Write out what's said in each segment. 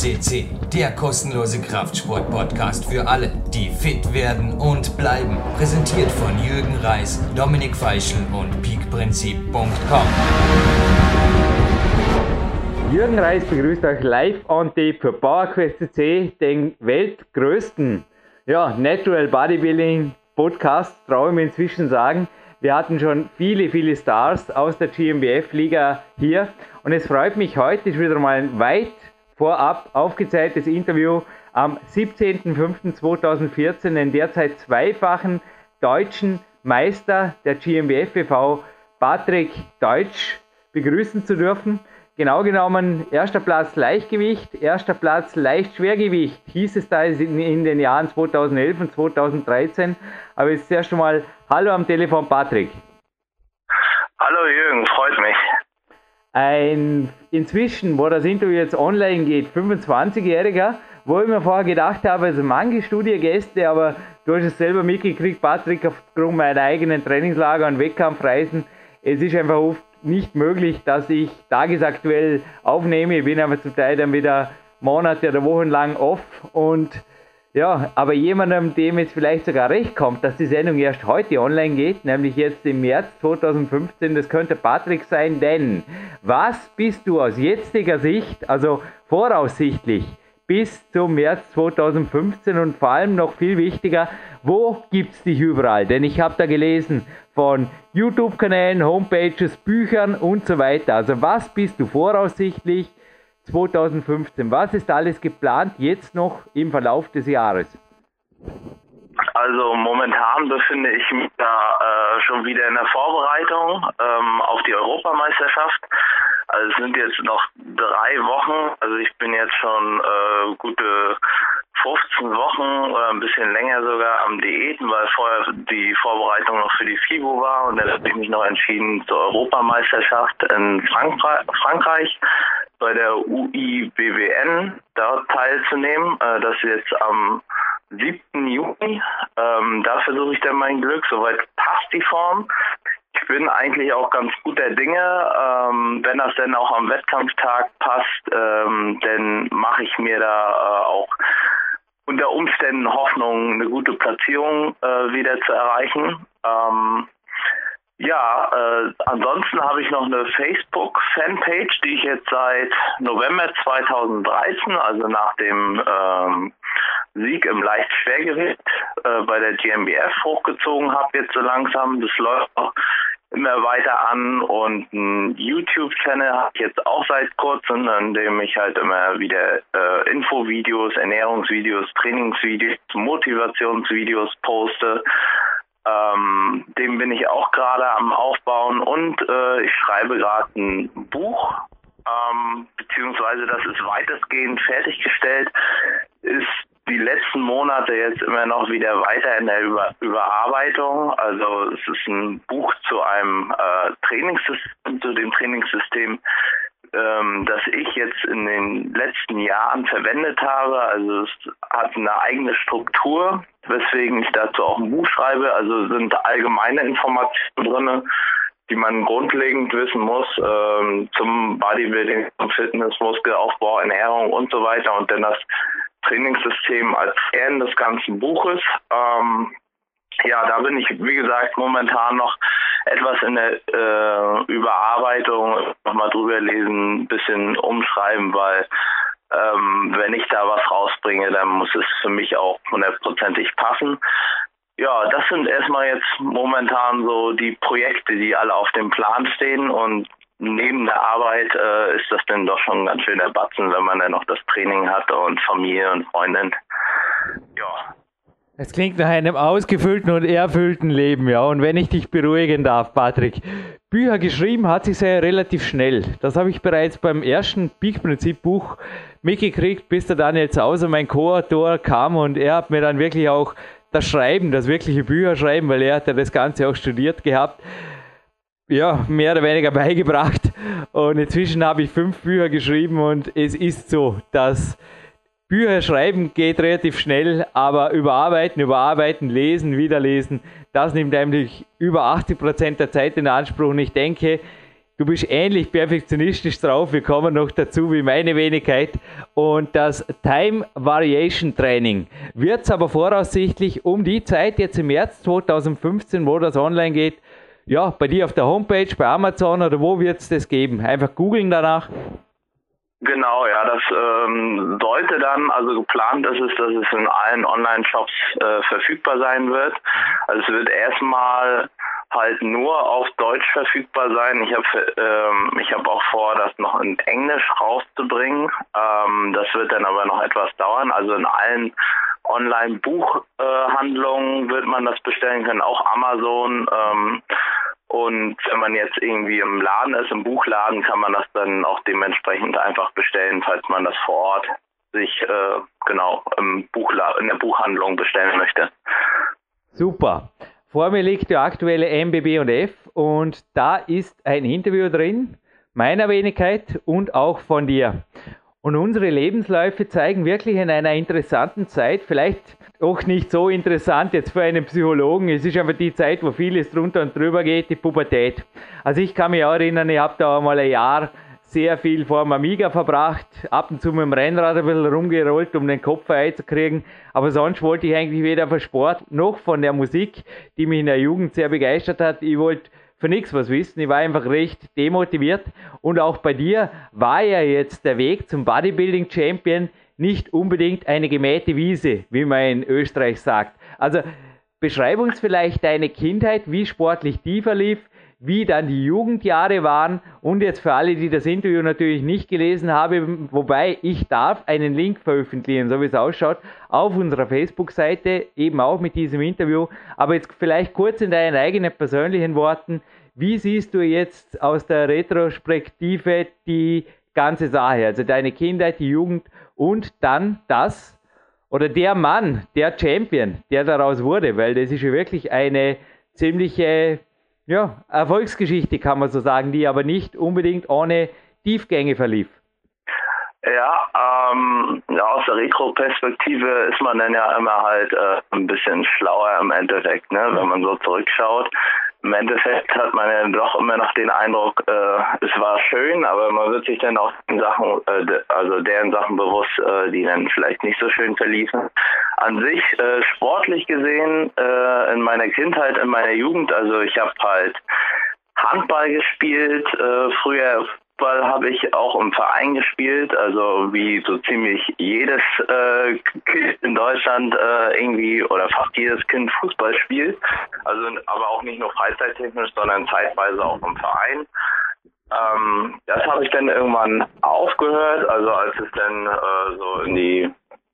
FCC, der kostenlose Kraftsport-Podcast für alle, die fit werden und bleiben. Präsentiert von Jürgen Reis, Dominik Feischl und peakprinzip.com. Jürgen Reis begrüßt euch live on tape für PowerQuest CC, den weltgrößten ja, Natural Bodybuilding Podcast, traue ich mir inzwischen sagen. Wir hatten schon viele, viele Stars aus der GmbF-Liga hier und es freut mich, heute ist wieder mal ein weit vorab aufgezeichnete Interview am 17.05.2014 den derzeit zweifachen deutschen Meister der GmbF e.V. Patrick Deutsch begrüßen zu dürfen. Genau genommen, erster Platz Leichtgewicht, erster Platz Leichtschwergewicht, hieß es da in den Jahren 2011 und 2013. Aber jetzt zuerst einmal Hallo am Telefon, Patrick. Hallo Jürgen, freut mich ein inzwischen, wo das Interview jetzt online geht, 25-Jähriger, wo ich mir vorher gedacht habe, also manche Studiengäste, aber du hast es selber mitgekriegt, Patrick, aufgrund meiner eigenen Trainingslager und Wettkampfreisen, es ist einfach oft nicht möglich, dass ich tagesaktuell aufnehme. Ich bin aber zum Teil dann wieder Monate oder Wochen lang off und ja, aber jemandem, dem es vielleicht sogar recht kommt, dass die Sendung erst heute online geht, nämlich jetzt im März 2015, das könnte Patrick sein, denn was bist du aus jetziger Sicht, also voraussichtlich, bis zum März 2015 und vor allem noch viel wichtiger, wo gibt es dich überall? Denn ich habe da gelesen von YouTube-Kanälen, Homepages, Büchern und so weiter. Also was bist du voraussichtlich 2015. Was ist alles geplant jetzt noch im Verlauf des Jahres? Also momentan befinde ich mich da äh, schon wieder in der Vorbereitung ähm, auf die Europameisterschaft. Also es sind jetzt noch drei Wochen. Also ich bin jetzt schon äh, gute 15 Wochen oder ein bisschen länger sogar am Diäten, weil vorher die Vorbereitung noch für die FIBO war und dann habe ich mich noch entschieden zur Europameisterschaft in Frankreich bei der UIBWN dort teilzunehmen. Äh, das ist jetzt am 7. Juni. Ähm, da versuche ich dann mein Glück. Soweit passt die Form. Ich bin eigentlich auch ganz guter Dinge. Ähm, wenn das dann auch am Wettkampftag passt, ähm, dann mache ich mir da äh, auch unter Umständen Hoffnung, eine gute Platzierung äh, wieder zu erreichen. Ähm, ja, äh, ansonsten habe ich noch eine Facebook-Fanpage, die ich jetzt seit November 2013, also nach dem ähm, Sieg im Leichtschwergewicht äh, bei der GmbF hochgezogen habe, jetzt so langsam. Das läuft auch immer weiter an und ein YouTube-Channel habe ich jetzt auch seit kurzem, in dem ich halt immer wieder äh, Infovideos, Ernährungsvideos, Trainingsvideos, Motivationsvideos poste. Ähm, dem bin ich auch gerade am Aufbauen und äh, ich schreibe gerade ein Buch, ähm, beziehungsweise das ist weitestgehend fertiggestellt, ist die letzten Monate jetzt immer noch wieder weiter in der Über Überarbeitung. Also es ist ein Buch zu einem äh, Trainingssystem, zu dem Trainingssystem, ähm, das ich jetzt in den letzten Jahren verwendet habe. Also es hat eine eigene Struktur, weswegen ich dazu auch ein Buch schreibe. Also sind allgemeine Informationen drin, die man grundlegend wissen muss ähm, zum Bodybuilding, zum Fitness, Muskelaufbau, Ernährung und so weiter. Und dann das Trainingssystem als Kern des ganzen Buches. Ähm, ja, da bin ich, wie gesagt, momentan noch etwas in der äh, Überarbeitung, nochmal drüber lesen, ein bisschen umschreiben, weil ähm, wenn ich da was rausbringe, dann muss es für mich auch hundertprozentig passen. Ja, das sind erstmal jetzt momentan so die Projekte, die alle auf dem Plan stehen und neben der Arbeit äh, ist das dann doch schon ein ganz schöner Batzen, wenn man dann noch das Training hat und Familie und Freundin. Ja, es klingt nach einem ausgefüllten und erfüllten Leben, ja. Und wenn ich dich beruhigen darf, Patrick, Bücher geschrieben hat sich sehr relativ schnell. Das habe ich bereits beim ersten Peak-Prinzip-Buch mitgekriegt, bis der Daniel Zauser, mein Co-Autor, kam und er hat mir dann wirklich auch das Schreiben, das wirkliche Bücherschreiben, weil er hat ja das Ganze auch studiert gehabt, ja, mehr oder weniger beigebracht. Und inzwischen habe ich fünf Bücher geschrieben und es ist so, dass Bücher schreiben geht relativ schnell, aber überarbeiten, überarbeiten, lesen, wiederlesen, das nimmt eigentlich über 80% der Zeit in Anspruch. Und ich denke, du bist ähnlich perfektionistisch drauf, wir kommen noch dazu wie meine Wenigkeit. Und das Time Variation Training wird es aber voraussichtlich um die Zeit, jetzt im März 2015, wo das online geht, ja, bei dir auf der Homepage, bei Amazon oder wo wird es das geben? Einfach googeln danach. Genau, ja, das ähm, sollte dann, also geplant ist es, dass es in allen Online-Shops äh, verfügbar sein wird. Also es wird erstmal halt nur auf Deutsch verfügbar sein. Ich habe ähm, ich habe auch vor, das noch in Englisch rauszubringen. Ähm, das wird dann aber noch etwas dauern. Also in allen Online-Buchhandlungen äh, wird man das bestellen können, auch Amazon. Ähm, und wenn man jetzt irgendwie im Laden ist, im Buchladen, kann man das dann auch dementsprechend einfach bestellen, falls man das vor Ort sich äh, genau im Buchla in der Buchhandlung bestellen möchte. Super. Vor mir liegt der aktuelle MBB und F und da ist ein Interview drin, meiner Wenigkeit und auch von dir. Und unsere Lebensläufe zeigen wirklich in einer interessanten Zeit, vielleicht auch nicht so interessant jetzt für einen Psychologen. Es ist einfach die Zeit, wo vieles drunter und drüber geht, die Pubertät. Also ich kann mich auch erinnern, ich habe da mal ein Jahr sehr viel vor dem Amiga verbracht, ab und zu mit dem Rennrad ein bisschen rumgerollt, um den Kopf frei zu kriegen. Aber sonst wollte ich eigentlich weder von Sport noch von der Musik, die mich in der Jugend sehr begeistert hat. Ich wollte für nichts was wissen. Ich war einfach recht demotiviert. Und auch bei dir war ja jetzt der Weg zum Bodybuilding Champion nicht unbedingt eine gemähte Wiese, wie man in Österreich sagt. Also beschreib uns vielleicht deine Kindheit, wie sportlich die verlief, wie dann die Jugendjahre waren und jetzt für alle, die das Interview natürlich nicht gelesen haben, wobei ich darf einen Link veröffentlichen, so wie es ausschaut, auf unserer Facebook-Seite, eben auch mit diesem Interview. Aber jetzt vielleicht kurz in deinen eigenen persönlichen Worten, wie siehst du jetzt aus der Retrospektive die ganze Sache, also deine Kindheit, die Jugend und dann das oder der Mann, der Champion, der daraus wurde, weil das ist ja wirklich eine ziemliche ja, Erfolgsgeschichte, kann man so sagen, die aber nicht unbedingt ohne Tiefgänge verlief. Ja, ähm, ja, aus der Retro-Perspektive ist man dann ja immer halt äh, ein bisschen schlauer im Endeffekt, ne, wenn man so zurückschaut im Endeffekt hat man ja doch immer noch den Eindruck, äh, es war schön, aber man wird sich dann auch den Sachen, äh, also deren Sachen bewusst, äh, die dann vielleicht nicht so schön verliefen. An sich äh, sportlich gesehen äh, in meiner Kindheit, in meiner Jugend, also ich habe halt Handball gespielt, äh, früher Fußball habe ich auch im Verein gespielt, also wie so ziemlich jedes äh, Kind in Deutschland äh, irgendwie oder fast jedes Kind Fußball spielt. Also aber auch nicht nur freizeittechnisch, sondern zeitweise auch im Verein. Ähm, das habe ich dann irgendwann aufgehört, also als es dann äh, so in die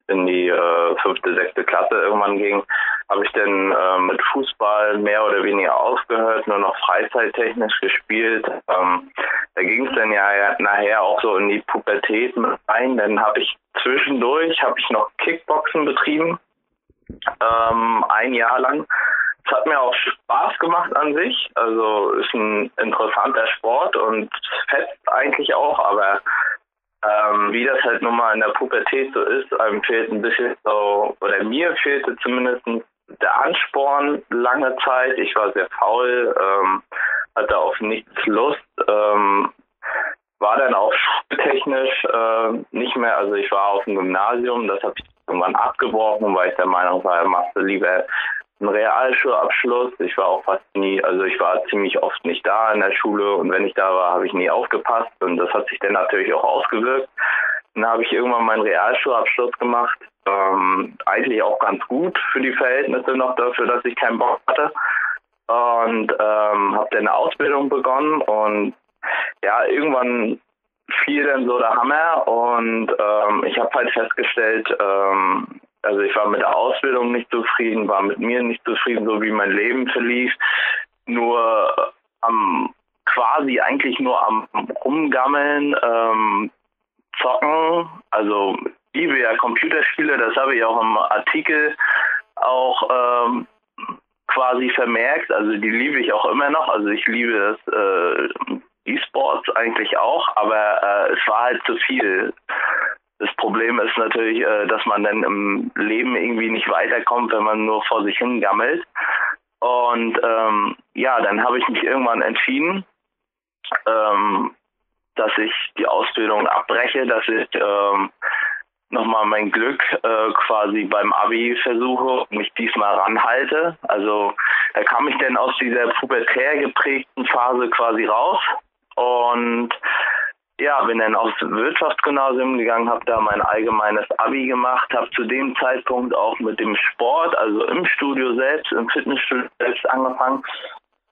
in die äh, fünfte, sechste Klasse irgendwann ging, habe ich dann äh, mit Fußball mehr oder weniger aufgehört, nur noch freizeittechnisch gespielt. Ähm, da ging es dann ja nachher auch so in die Pubertät rein. Dann habe ich zwischendurch habe ich noch Kickboxen betrieben, ähm, ein Jahr lang. Es hat mir auch Spaß gemacht an sich. Also ist ein interessanter Sport und fest eigentlich auch, aber ähm, wie das halt nun mal in der Pubertät so ist, einem fehlt ein bisschen so, oder mir fehlte zumindest der Ansporn lange Zeit. Ich war sehr faul, ähm, hatte auf nichts Lust, ähm, war dann auch schultechnisch äh, nicht mehr, also ich war auf dem Gymnasium, das habe ich irgendwann abgebrochen, weil ich der Meinung war, machst du lieber einen Realschulabschluss. Ich war auch fast nie, also ich war ziemlich oft nicht da in der Schule und wenn ich da war, habe ich nie aufgepasst und das hat sich dann natürlich auch ausgewirkt. Dann habe ich irgendwann meinen Realschulabschluss gemacht. Ähm, eigentlich auch ganz gut für die Verhältnisse noch dafür, dass ich keinen Bock hatte. Und ähm, habe dann eine Ausbildung begonnen und ja, irgendwann fiel dann so der Hammer und ähm, ich habe halt festgestellt, ähm, also ich war mit der Ausbildung nicht zufrieden, war mit mir nicht zufrieden, so wie mein Leben verlief. Nur am quasi eigentlich nur am Rumgammeln, ähm, zocken, also liebe ja Computerspiele, das habe ich auch im Artikel auch ähm, quasi vermerkt, also die liebe ich auch immer noch, also ich liebe das äh, E-Sports eigentlich auch, aber äh, es war halt zu viel. Das Problem ist natürlich, äh, dass man dann im Leben irgendwie nicht weiterkommt, wenn man nur vor sich hin gammelt. Und ähm, ja, dann habe ich mich irgendwann entschieden, ähm, dass ich die Ausbildung abbreche, dass ich ähm, nochmal mein Glück äh, quasi beim Abi versuche und mich diesmal ranhalte. Also da kam ich dann aus dieser pubertär geprägten Phase quasi raus und ja, bin dann aufs Wirtschaftsgymnasium gegangen, habe da mein allgemeines Abi gemacht, habe zu dem Zeitpunkt auch mit dem Sport, also im Studio selbst, im Fitnessstudio selbst angefangen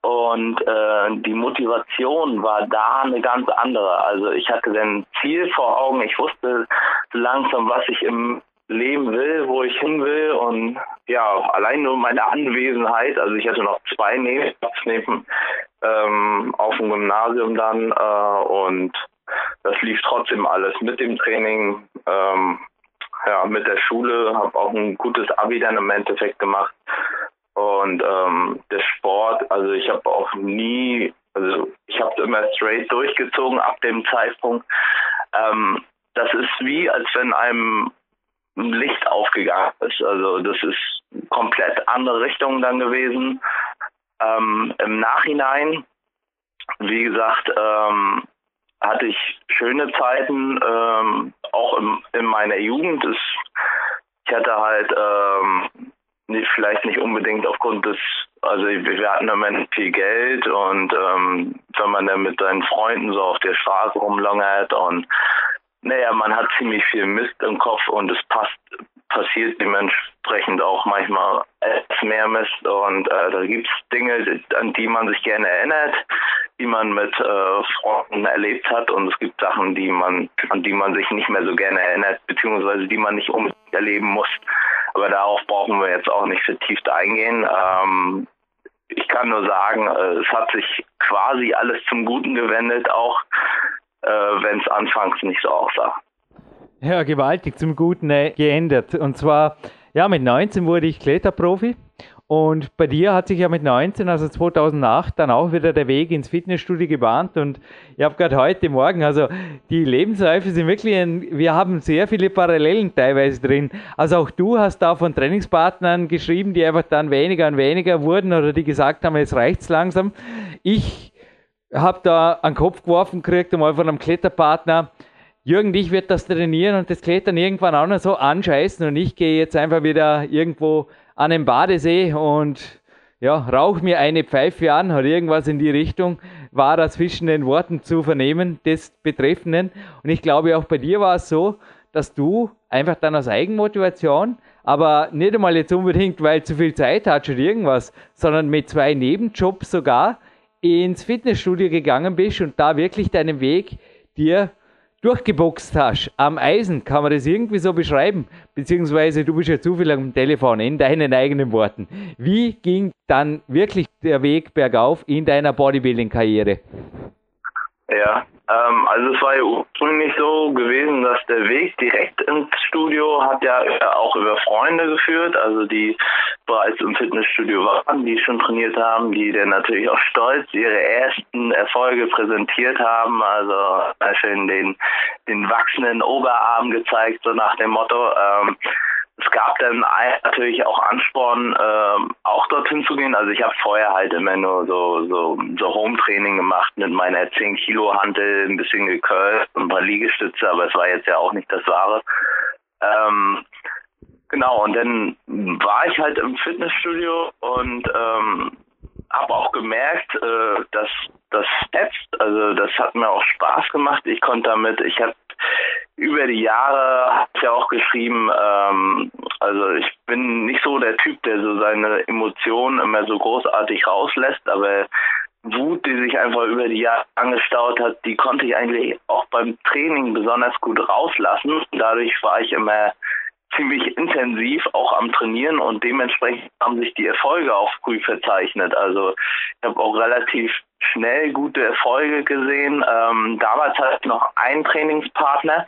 und äh, die Motivation war da eine ganz andere. Also ich hatte ein Ziel vor Augen. Ich wusste langsam, was ich im Leben will, wo ich hin will. Und ja, allein nur meine Anwesenheit. Also ich hatte noch zwei Nebenjobs neben ähm, auf dem Gymnasium dann. Äh, und das lief trotzdem alles mit dem Training. Ähm, ja, mit der Schule, habe auch ein gutes Abi dann im Endeffekt gemacht. Und ähm, der Sport, also ich habe auch nie, also ich habe immer straight durchgezogen ab dem Zeitpunkt. Ähm, das ist wie, als wenn einem ein Licht aufgegangen ist. Also das ist komplett andere Richtung dann gewesen. Ähm, Im Nachhinein, wie gesagt, ähm, hatte ich schöne Zeiten, ähm, auch im, in meiner Jugend. Es, ich hatte halt ähm, nicht, vielleicht nicht unbedingt aufgrund des, also wir hatten im Moment viel Geld und ähm, wenn man dann mit seinen Freunden so auf der Straße rumlungert und naja, man hat ziemlich viel Mist im Kopf und es passt, passiert dementsprechend auch manchmal etwas mehr Mist und äh, da gibt's Dinge, an die man sich gerne erinnert, die man mit äh, Freunden erlebt hat und es gibt Sachen, die man, an die man sich nicht mehr so gerne erinnert, beziehungsweise die man nicht unbedingt erleben muss. Aber darauf brauchen wir jetzt auch nicht vertieft eingehen. Ähm, ich kann nur sagen, äh, es hat sich quasi alles zum Guten gewendet, auch äh, wenn es anfangs nicht so aussah. Ja, gewaltig zum Guten äh, geändert. Und zwar, ja, mit 19 wurde ich Kletterprofi und bei dir hat sich ja mit 19, also 2008, dann auch wieder der Weg ins Fitnessstudio gebahnt. Und ich habe gerade heute Morgen, also die Lebensläufe sind wirklich, ein, wir haben sehr viele Parallelen teilweise drin. Also auch du hast da von Trainingspartnern geschrieben, die einfach dann weniger und weniger wurden oder die gesagt haben, jetzt reicht's langsam. Ich habe da einen Kopf geworfen gekriegt, einmal von einem Kletterpartner. Jürgen, dich wird das trainieren und das Klettern irgendwann auch noch so anscheißen und ich gehe jetzt einfach wieder irgendwo an den Badesee und ja, rauch mir eine Pfeife an oder irgendwas in die Richtung, war da zwischen den Worten zu vernehmen des Betreffenden. Und ich glaube, auch bei dir war es so, dass du einfach dann aus Eigenmotivation, aber nicht einmal jetzt unbedingt, weil zu viel Zeit hat oder irgendwas, sondern mit zwei Nebenjobs sogar ins Fitnessstudio gegangen bist und da wirklich deinen Weg dir durchgeboxt hast am Eisen, kann man das irgendwie so beschreiben? Beziehungsweise du bist ja zu viel am Telefon, in deinen eigenen Worten. Wie ging dann wirklich der Weg bergauf in deiner Bodybuilding-Karriere? Ja, ähm, also es war ja ursprünglich so gewesen, dass der Weg direkt ins Studio hat ja auch über Freunde geführt, also die bereits im Fitnessstudio waren, die schon trainiert haben, die dann natürlich auch stolz ihre ersten Erfolge präsentiert haben, also schön den, den wachsenden Oberarm gezeigt, so nach dem Motto, ähm, es gab dann natürlich auch Ansporn, ähm, auch dorthin zu gehen. Also ich habe vorher halt immer nur so so, so Home-Training gemacht mit meiner 10 Kilo Hantel, ein bisschen gekürzt, ein paar Liegestütze, aber es war jetzt ja auch nicht das Wahre. Ähm, genau, und dann war ich halt im Fitnessstudio und ähm, habe auch gemerkt, äh, dass das fetzt. Also das hat mir auch Spaß gemacht. Ich konnte damit, ich habe über die Jahre hat ja auch geschrieben, ähm, also ich bin nicht so der Typ, der so seine Emotionen immer so großartig rauslässt, aber Wut, die sich einfach über die Jahre angestaut hat, die konnte ich eigentlich auch beim Training besonders gut rauslassen. Dadurch war ich immer ziemlich intensiv auch am Trainieren und dementsprechend haben sich die Erfolge auch früh verzeichnet. Also ich habe auch relativ schnell gute Erfolge gesehen. Ähm, damals hatte ich noch einen Trainingspartner,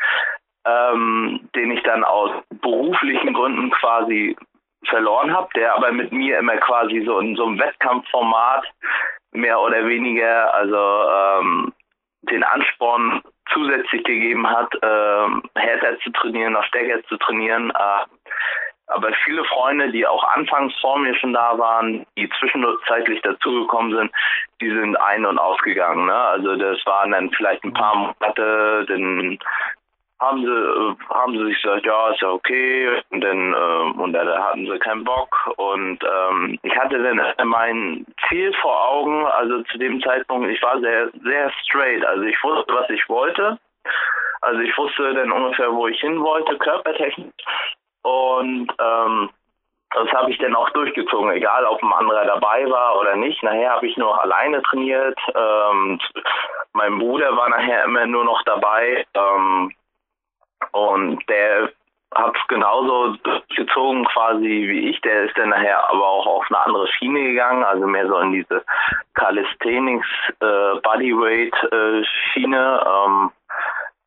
ähm, den ich dann aus beruflichen Gründen quasi verloren habe, der aber mit mir immer quasi so in so einem Wettkampfformat mehr oder weniger, also ähm, den Ansporn zusätzlich gegeben hat, ähm, härter zu trainieren, noch stärker zu trainieren. Äh, aber viele Freunde, die auch anfangs vor mir schon da waren, die zwischenzeitlich dazugekommen sind, die sind ein- und ausgegangen. Ne? Also das waren dann vielleicht ein paar Monate, dann haben sie, äh, haben sie sich gesagt, ja, ist ja okay, und dann, äh, und dann hatten sie keinen Bock und ähm, ich hatte dann mein Ziel vor Augen, also zu dem Zeitpunkt, ich war sehr, sehr straight, also ich wusste, was ich wollte, also ich wusste dann ungefähr, wo ich hin wollte, körpertechnisch und ähm, das habe ich dann auch durchgezogen, egal ob ein anderer dabei war oder nicht. Nachher habe ich nur alleine trainiert. Ähm, mein Bruder war nachher immer nur noch dabei. Ähm, und der hat es genauso gezogen quasi wie ich. Der ist dann nachher aber auch auf eine andere Schiene gegangen, also mehr so in diese Calisthenics äh, Bodyweight äh, Schiene. Ähm,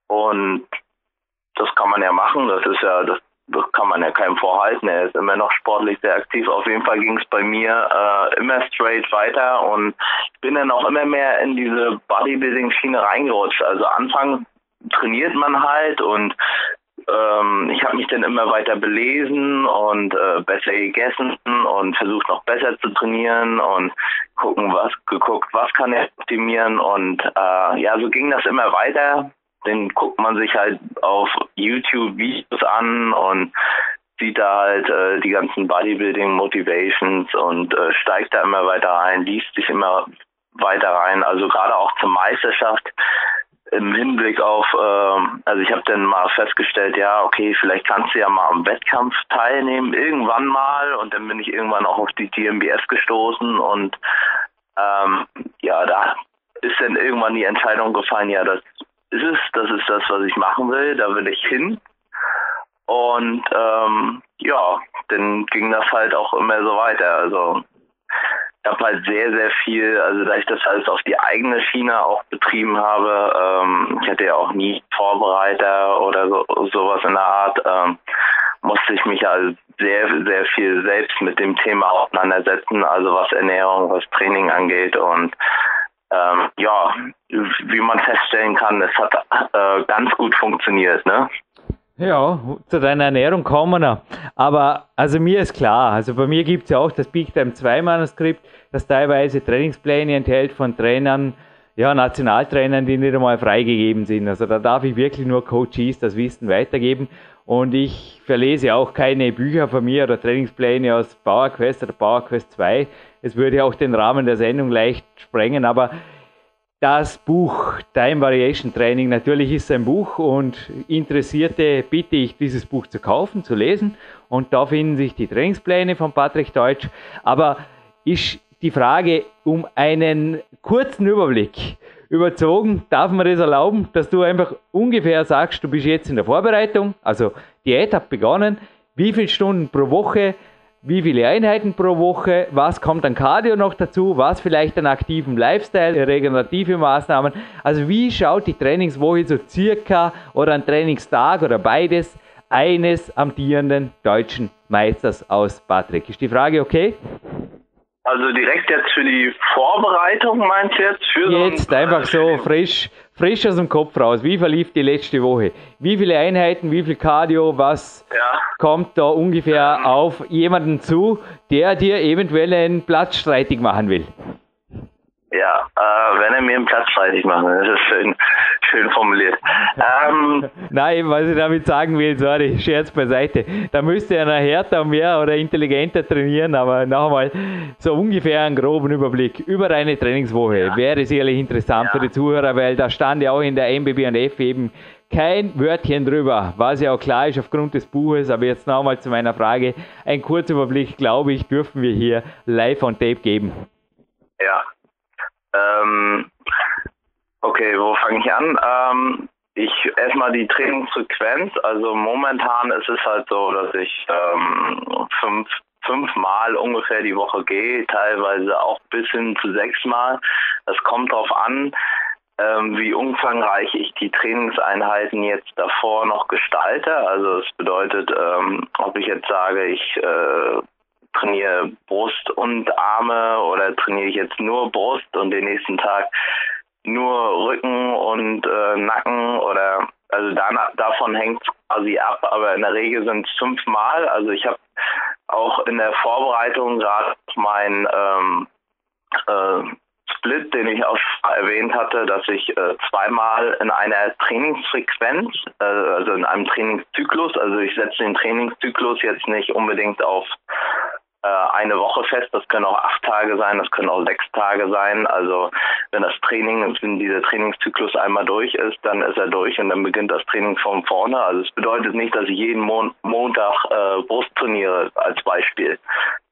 und das kann man ja machen. Das ist ja das das kann man ja keinem vorhalten. Er ist immer noch sportlich sehr aktiv. Auf jeden Fall ging es bei mir äh, immer straight weiter und ich bin dann auch immer mehr in diese Bodybuilding-Schiene reingerutscht. Also Anfang trainiert man halt und ähm, ich habe mich dann immer weiter belesen und äh, besser gegessen und versucht noch besser zu trainieren und gucken, was geguckt, was kann er optimieren und äh, ja, so ging das immer weiter. Dann guckt man sich halt auf YouTube Videos an und sieht da halt äh, die ganzen Bodybuilding Motivations und äh, steigt da immer weiter rein, liest sich immer weiter rein. Also gerade auch zur Meisterschaft im Hinblick auf, äh, also ich habe dann mal festgestellt, ja, okay, vielleicht kannst du ja mal am Wettkampf teilnehmen, irgendwann mal. Und dann bin ich irgendwann auch auf die GmbS gestoßen und ähm, ja, da ist dann irgendwann die Entscheidung gefallen, ja, das ist es, das ist das, was ich machen will, da will ich hin. Und ähm, ja, dann ging das halt auch immer so weiter. Also ich habe halt sehr, sehr viel, also da ich das alles auf die eigene Schiene auch betrieben habe, ähm, ich hatte ja auch nie Vorbereiter oder so, sowas in der Art, ähm, musste ich mich also sehr, sehr viel selbst mit dem Thema auseinandersetzen, also was Ernährung, was Training angeht und ähm, ja, wie man feststellen kann, es hat äh, ganz gut funktioniert, ne? Ja, zu deiner Ernährung kommen wir. Aber also mir ist klar, also bei mir gibt es ja auch das Big Time 2 Manuskript, das teilweise Trainingspläne enthält von Trainern, ja, Nationaltrainern, die nicht einmal freigegeben sind. Also da darf ich wirklich nur Coaches das Wissen weitergeben. Und ich verlese auch keine Bücher von mir oder Trainingspläne aus Power Quest oder Power Quest 2. Es würde auch den Rahmen der Sendung leicht sprengen, aber das Buch Time Variation Training, natürlich ist ein Buch und Interessierte bitte ich, dieses Buch zu kaufen, zu lesen und da finden sich die Trainingspläne von Patrick Deutsch. Aber ist die Frage um einen kurzen Überblick überzogen, darf man das erlauben, dass du einfach ungefähr sagst, du bist jetzt in der Vorbereitung, also Diät hat begonnen, wie viele Stunden pro Woche wie viele Einheiten pro Woche, was kommt an Cardio noch dazu, was vielleicht an aktiven Lifestyle, regenerative Maßnahmen. Also wie schaut die Trainingswoche so circa oder ein Trainingstag oder beides eines amtierenden deutschen Meisters aus, Patrick? Ist die Frage okay? Also direkt jetzt für die Vorbereitung meinst du jetzt? Für jetzt so einfach so frisch, frisch aus dem Kopf raus. Wie verlief die letzte Woche? Wie viele Einheiten, wie viel Cardio, was ja. kommt da ungefähr ähm. auf jemanden zu, der dir eventuell einen Platz streitig machen will? Ja, äh, wenn er mir einen Platz streitig macht, das ist schön, schön formuliert. Ähm, Nein, was ich damit sagen will, sorry, Scherz beiseite. Da müsste er noch härter, mehr oder intelligenter trainieren, aber noch einmal so ungefähr einen groben Überblick über eine Trainingswoche ja. wäre sicherlich interessant ja. für die Zuhörer, weil da stand ja auch in der MBB und F eben kein Wörtchen drüber, was ja auch klar ist aufgrund des Buches, aber jetzt noch einmal zu meiner Frage. Ein kurzer Überblick, glaube ich, dürfen wir hier live on tape geben. Ja, ähm, okay, wo fange ich an? Ähm, ich erstmal die Trainingsfrequenz. Also momentan ist es halt so, dass ich ähm, fünf fünfmal ungefähr die Woche gehe, teilweise auch bis hin zu sechsmal. Das kommt darauf an, ähm, wie umfangreich ich die Trainingseinheiten jetzt davor noch gestalte. Also es bedeutet, ähm, ob ich jetzt sage, ich äh, trainiere Brust und Arme oder trainiere ich jetzt nur Brust und den nächsten Tag nur Rücken und äh, Nacken oder also danach, davon hängt es quasi ab, aber in der Regel sind es fünfmal. Also ich habe auch in der Vorbereitung gerade mein ähm, äh, Split, den ich auch erwähnt hatte, dass ich äh, zweimal in einer Trainingsfrequenz, äh, also in einem Trainingszyklus, also ich setze den Trainingszyklus jetzt nicht unbedingt auf äh, eine Woche fest, das können auch acht Tage sein, das können auch sechs Tage sein. Also wenn das Training, wenn dieser Trainingszyklus einmal durch ist, dann ist er durch und dann beginnt das Training von vorne. Also es bedeutet nicht, dass ich jeden Mon Montag äh, Brust trainiere als Beispiel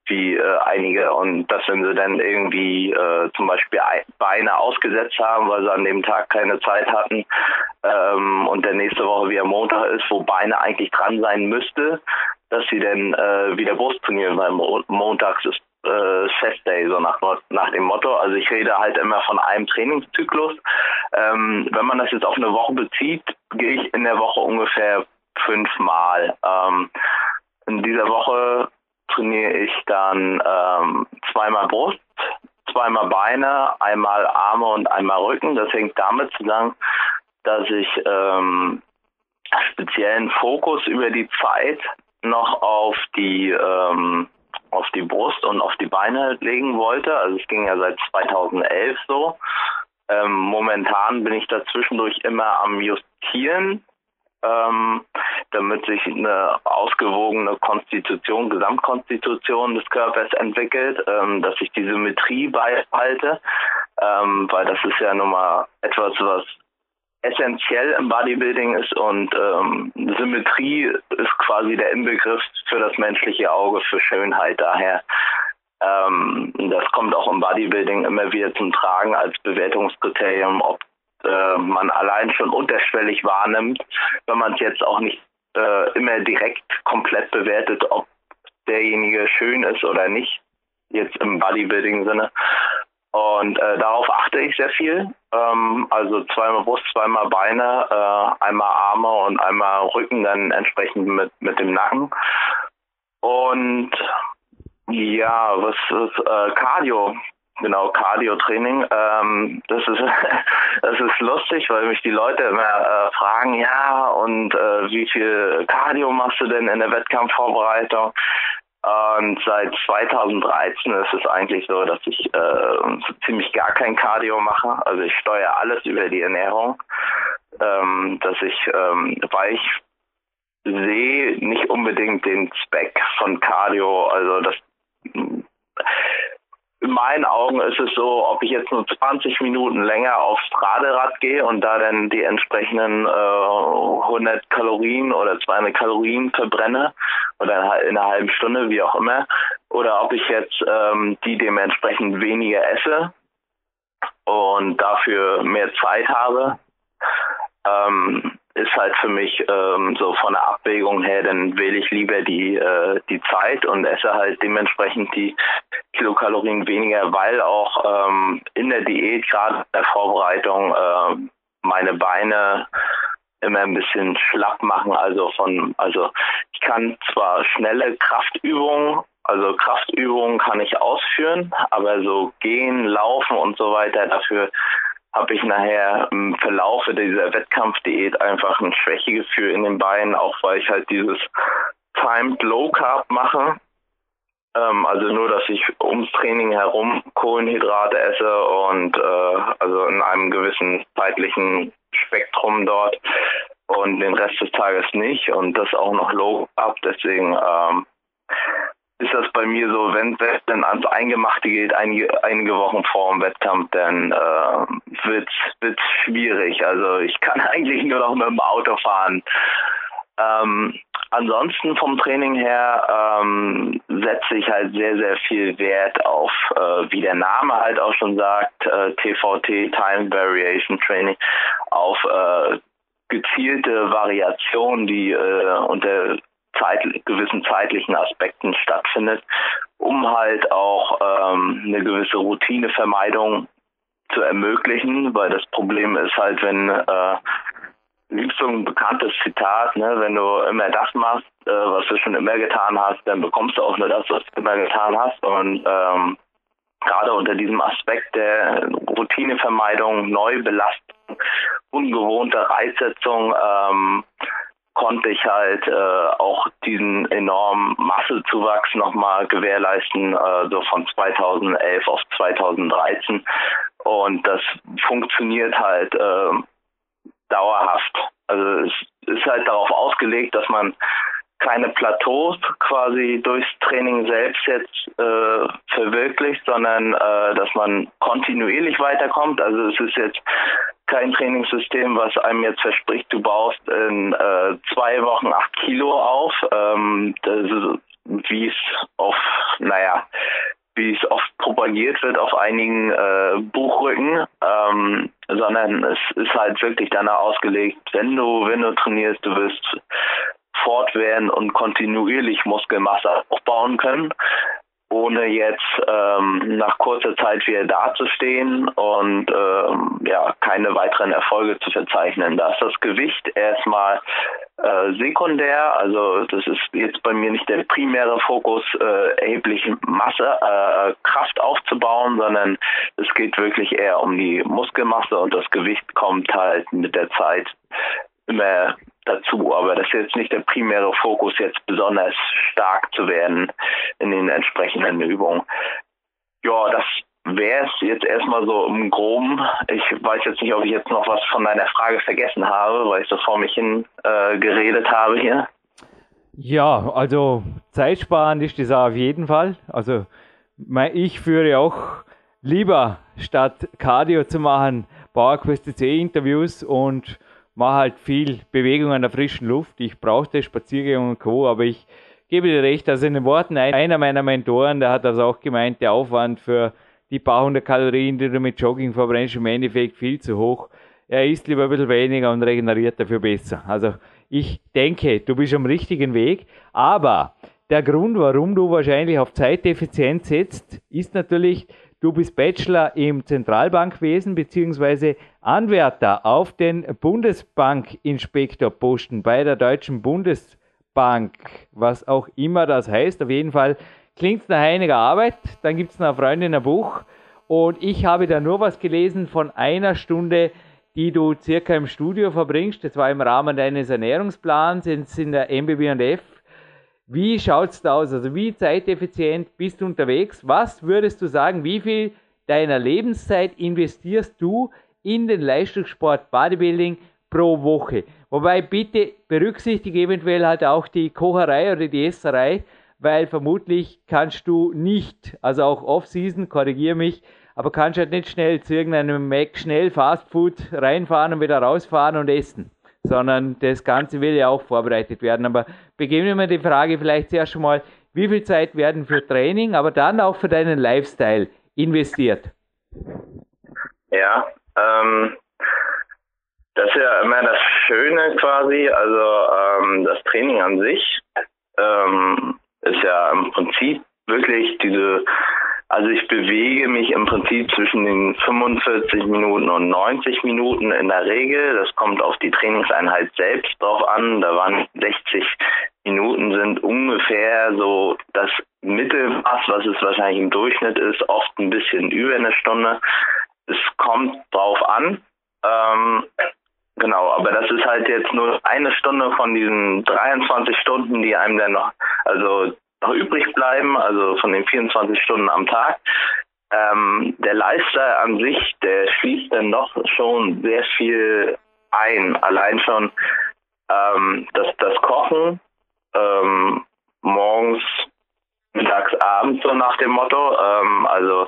wie äh, einige und dass wenn sie dann irgendwie äh, zum Beispiel Beine ausgesetzt haben, weil sie an dem Tag keine Zeit hatten ähm, und der nächste Woche wieder Montag ist, wo Beine eigentlich dran sein müsste, dass sie dann äh, wieder Brust trainieren, weil montags ist äh, Set Day, so nach, nach dem Motto. Also ich rede halt immer von einem Trainingszyklus. Ähm, wenn man das jetzt auf eine Woche bezieht, gehe ich in der Woche ungefähr fünfmal. Ähm, in dieser Woche trainiere ich dann ähm, zweimal Brust, zweimal Beine, einmal Arme und einmal Rücken. Das hängt damit zusammen, dass ich ähm, speziellen Fokus über die Zeit noch auf die ähm, auf die Brust und auf die Beine legen wollte. Also es ging ja seit 2011 so. Ähm, momentan bin ich da zwischendurch immer am Justieren, ähm, damit sich eine ausgewogene Konstitution, Gesamtkonstitution des Körpers entwickelt, ähm, dass ich die Symmetrie beibehalte, ähm, weil das ist ja nun mal etwas, was essentiell im Bodybuilding ist und ähm, Symmetrie ist quasi der Inbegriff für das menschliche Auge, für Schönheit. Daher ähm, das kommt auch im Bodybuilding immer wieder zum Tragen als Bewertungskriterium, ob äh, man allein schon unterschwellig wahrnimmt, wenn man es jetzt auch nicht äh, immer direkt komplett bewertet, ob derjenige schön ist oder nicht, jetzt im Bodybuilding-Sinne. Und äh, darauf achte ich sehr viel. Ähm, also zweimal Brust, zweimal Beine, äh, einmal Arme und einmal Rücken, dann entsprechend mit, mit dem Nacken. Und ja, was ist äh, Cardio? Genau, Cardio-Training. Ähm, das ist das ist lustig, weil mich die Leute immer äh, fragen, ja, und äh, wie viel Cardio machst du denn in der Wettkampfvorbereitung? Und seit 2013 ist es eigentlich so, dass ich äh, ziemlich gar kein Cardio mache. Also ich steuere alles über die Ernährung. Ähm, dass ich, ähm, weil ich sehe nicht unbedingt den Speck von Cardio, also das in meinen Augen ist es so, ob ich jetzt nur 20 Minuten länger aufs Raderad gehe und da dann die entsprechenden äh, 100 Kalorien oder 200 Kalorien verbrenne oder in einer halben Stunde, wie auch immer, oder ob ich jetzt ähm, die dementsprechend weniger esse und dafür mehr Zeit habe. Ähm, ist halt für mich ähm, so von der Abwägung her, dann wähle ich lieber die, äh, die Zeit und esse halt dementsprechend die Kilokalorien weniger, weil auch ähm, in der Diät, gerade in der Vorbereitung, äh, meine Beine immer ein bisschen schlapp machen. Also von, also ich kann zwar schnelle Kraftübungen, also Kraftübungen kann ich ausführen, aber so gehen, laufen und so weiter, dafür habe ich nachher im Verlaufe dieser Wettkampfdiät einfach ein Schwächegefühl in den Beinen, auch weil ich halt dieses Timed Low Carb mache. Ähm, also nur, dass ich ums Training herum Kohlenhydrate esse und äh, also in einem gewissen zeitlichen Spektrum dort und den Rest des Tages nicht und das auch noch Low Carb. Deswegen ähm, ist das bei mir so, wenn es dann ans Eingemachte geht, einige, einige Wochen vor dem Wettkampf, dann äh, wird es schwierig. Also ich kann eigentlich nur noch mit dem Auto fahren. Ähm, ansonsten vom Training her ähm, setze ich halt sehr, sehr viel Wert auf, äh, wie der Name halt auch schon sagt, äh, TVT, Time Variation Training, auf äh, gezielte Variationen, die äh, unter Zeit, gewissen zeitlichen Aspekten stattfindet, um halt auch ähm, eine gewisse Routinevermeidung zu ermöglichen, weil das Problem ist halt, wenn äh, liebst so ein bekanntes Zitat, ne, wenn du immer das machst, äh, was du schon immer getan hast, dann bekommst du auch nur das, was du immer getan hast. Und ähm, gerade unter diesem Aspekt der Routinevermeidung, Neubelastung, ungewohnte Reizsetzung, ähm, konnte ich halt äh, auch diesen enormen Massezuwachs nochmal gewährleisten, äh, so von 2011 auf 2013. Und das funktioniert halt äh, dauerhaft. Also es ist halt darauf ausgelegt, dass man keine Plateaus quasi durchs Training selbst jetzt äh, verwirklicht, sondern äh, dass man kontinuierlich weiterkommt. Also es ist jetzt kein Trainingssystem, was einem jetzt verspricht, du baust in äh, zwei Wochen acht Kilo auf. Ähm, wie es auf, naja, wie es oft propagiert wird auf einigen äh, Buchrücken, ähm, sondern es ist halt wirklich danach ausgelegt, wenn du, wenn du trainierst, du wirst fortwährend und kontinuierlich Muskelmasse aufbauen können, ohne jetzt ähm, nach kurzer Zeit wieder dazustehen und ähm, ja keine weiteren Erfolge zu verzeichnen. Da ist das Gewicht erstmal äh, sekundär, also das ist jetzt bei mir nicht der primäre Fokus, äh, erheblich Masse, äh, Kraft aufzubauen, sondern es geht wirklich eher um die Muskelmasse und das Gewicht kommt halt mit der Zeit immer dazu. Aber das ist jetzt nicht der primäre Fokus, jetzt besonders stark zu werden in den entsprechenden Übungen. Ja, das wäre es jetzt erstmal so im Groben. Ich weiß jetzt nicht, ob ich jetzt noch was von deiner Frage vergessen habe, weil ich so vor mich hin äh, geredet habe hier. Ja, also zeitsparend ist das auf jeden Fall. Also ich führe auch lieber statt Cardio zu machen, PowerQuest C Interviews und mache halt viel Bewegung an der frischen Luft. Ich brauchte Spaziergänge und Co., aber ich gebe dir recht, also in den Worten einer meiner Mentoren, der hat das auch gemeint, der Aufwand für die paar hundert Kalorien, die du mit Jogging verbrennst, im Endeffekt viel zu hoch. Er isst lieber ein bisschen weniger und regeneriert dafür besser. Also ich denke, du bist am richtigen Weg, aber der Grund, warum du wahrscheinlich auf Zeiteffizienz setzt, ist natürlich, Du bist Bachelor im Zentralbankwesen bzw. Anwärter auf den Bundesbankinspektorposten bei der Deutschen Bundesbank, was auch immer das heißt. Auf jeden Fall klingt nach einiger Arbeit. Dann gibt es noch Freundin ein Buch. Und ich habe da nur was gelesen von einer Stunde, die du circa im Studio verbringst. Das war im Rahmen deines Ernährungsplans in der MBB&F wie schaut es da aus? Also wie zeiteffizient bist du unterwegs? Was würdest du sagen, wie viel deiner Lebenszeit investierst du in den Leistungssport Bodybuilding pro Woche? Wobei bitte berücksichtige eventuell halt auch die Kocherei oder die Esserei, weil vermutlich kannst du nicht, also auch Off-Season, korrigiere mich, aber kannst halt nicht schnell zu irgendeinem Mac schnell Fastfood reinfahren und wieder rausfahren und essen sondern das Ganze will ja auch vorbereitet werden. Aber begeben wir mal die Frage vielleicht zuerst schon mal, wie viel Zeit werden für Training, aber dann auch für deinen Lifestyle investiert? Ja, ähm, das ist ja immer das Schöne quasi, also ähm, das Training an sich ähm, ist ja im Prinzip wirklich diese also ich bewege mich im Prinzip zwischen den 45 Minuten und 90 Minuten in der Regel. Das kommt auf die Trainingseinheit selbst drauf an. Da waren 60 Minuten sind ungefähr so das Mittelmaß, was es wahrscheinlich im Durchschnitt ist, oft ein bisschen über eine Stunde. Es kommt drauf an. Ähm, genau, aber das ist halt jetzt nur eine Stunde von diesen 23 Stunden, die einem dann noch, also noch übrig bleiben, also von den 24 Stunden am Tag. Ähm, der Lifestyle an sich, der schließt dann doch schon sehr viel ein. Allein schon ähm, das, das Kochen ähm, morgens, mittags, abends, so nach dem Motto. Ähm, also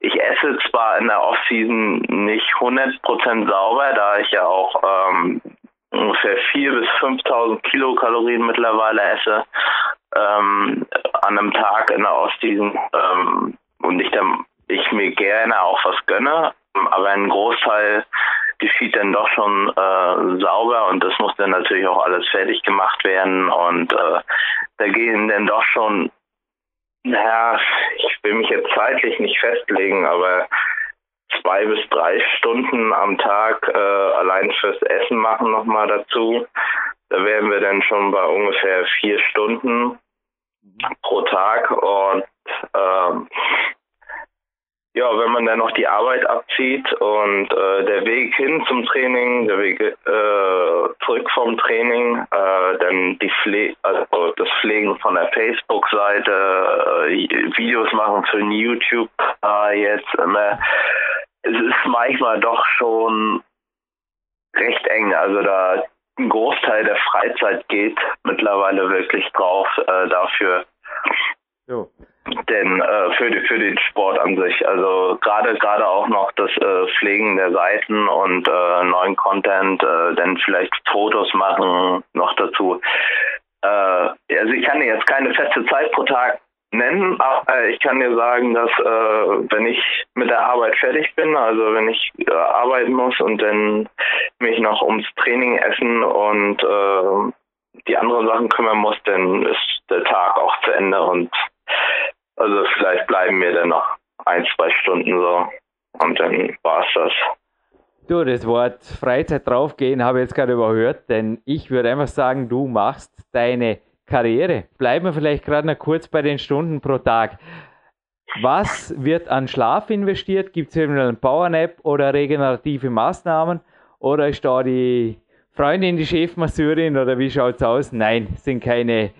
ich esse zwar in der Off-Season nicht 100% sauber, da ich ja auch ähm, ungefähr 4.000 bis 5.000 Kilokalorien mittlerweile esse ähm, an einem Tag in der Ostseason ähm, und ich dann ich mir gerne auch was gönne, aber ein Großteil geschieht dann doch schon äh, sauber und das muss dann natürlich auch alles fertig gemacht werden und äh, da gehen dann doch schon, naja, ich will mich jetzt zeitlich nicht festlegen, aber zwei bis drei Stunden am Tag äh, allein fürs Essen machen nochmal dazu. Da wären wir dann schon bei ungefähr vier Stunden pro Tag und ähm, ja, wenn man dann noch die Arbeit abzieht und äh, der Weg hin zum Training, der Weg äh, zurück vom Training, äh, dann die Pfle also das Pflegen von der Facebook-Seite, äh, Videos machen für den YouTube äh, jetzt, äh, es ist manchmal doch schon recht eng. Also da ein Großteil der Freizeit geht mittlerweile wirklich drauf äh, dafür. Jo. Denn äh, für, die, für den Sport an sich. Also gerade gerade auch noch das äh, Pflegen der Seiten und äh, neuen Content, äh, dann vielleicht Fotos machen noch dazu. Äh, also ich kann jetzt keine feste Zeit pro Tag nennen, aber ich kann dir sagen, dass äh, wenn ich mit der Arbeit fertig bin, also wenn ich äh, arbeiten muss und dann mich noch ums Training, Essen und äh, die anderen Sachen kümmern muss, dann ist der Tag auch zu Ende und also vielleicht bleiben mir dann noch ein, zwei Stunden so und dann war es das. Du, das Wort Freizeit draufgehen habe ich jetzt gerade überhört, denn ich würde einfach sagen, du machst deine Karriere. Bleiben wir vielleicht gerade noch kurz bei den Stunden pro Tag. Was wird an Schlaf investiert? Gibt es einen Powernap oder regenerative Maßnahmen? Oder ist da die Freundin die Chefmasseurin oder wie schaut es aus? Nein, sind keine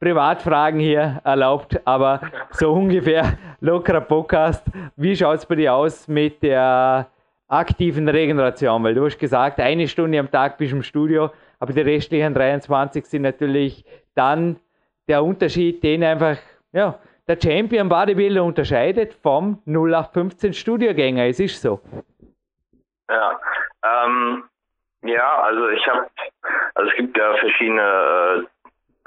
Privatfragen hier erlaubt, aber so ungefähr lockerer Podcast. Wie schaut es bei dir aus mit der aktiven Regeneration? Weil du hast gesagt, eine Stunde am Tag bist du im Studio, aber die restlichen 23 sind natürlich dann der Unterschied, den einfach ja, der Champion Bodybuilder unterscheidet vom 0815 Studiogänger. Es ist so. Ja, ähm, ja, also ich habe, also es gibt ja verschiedene äh,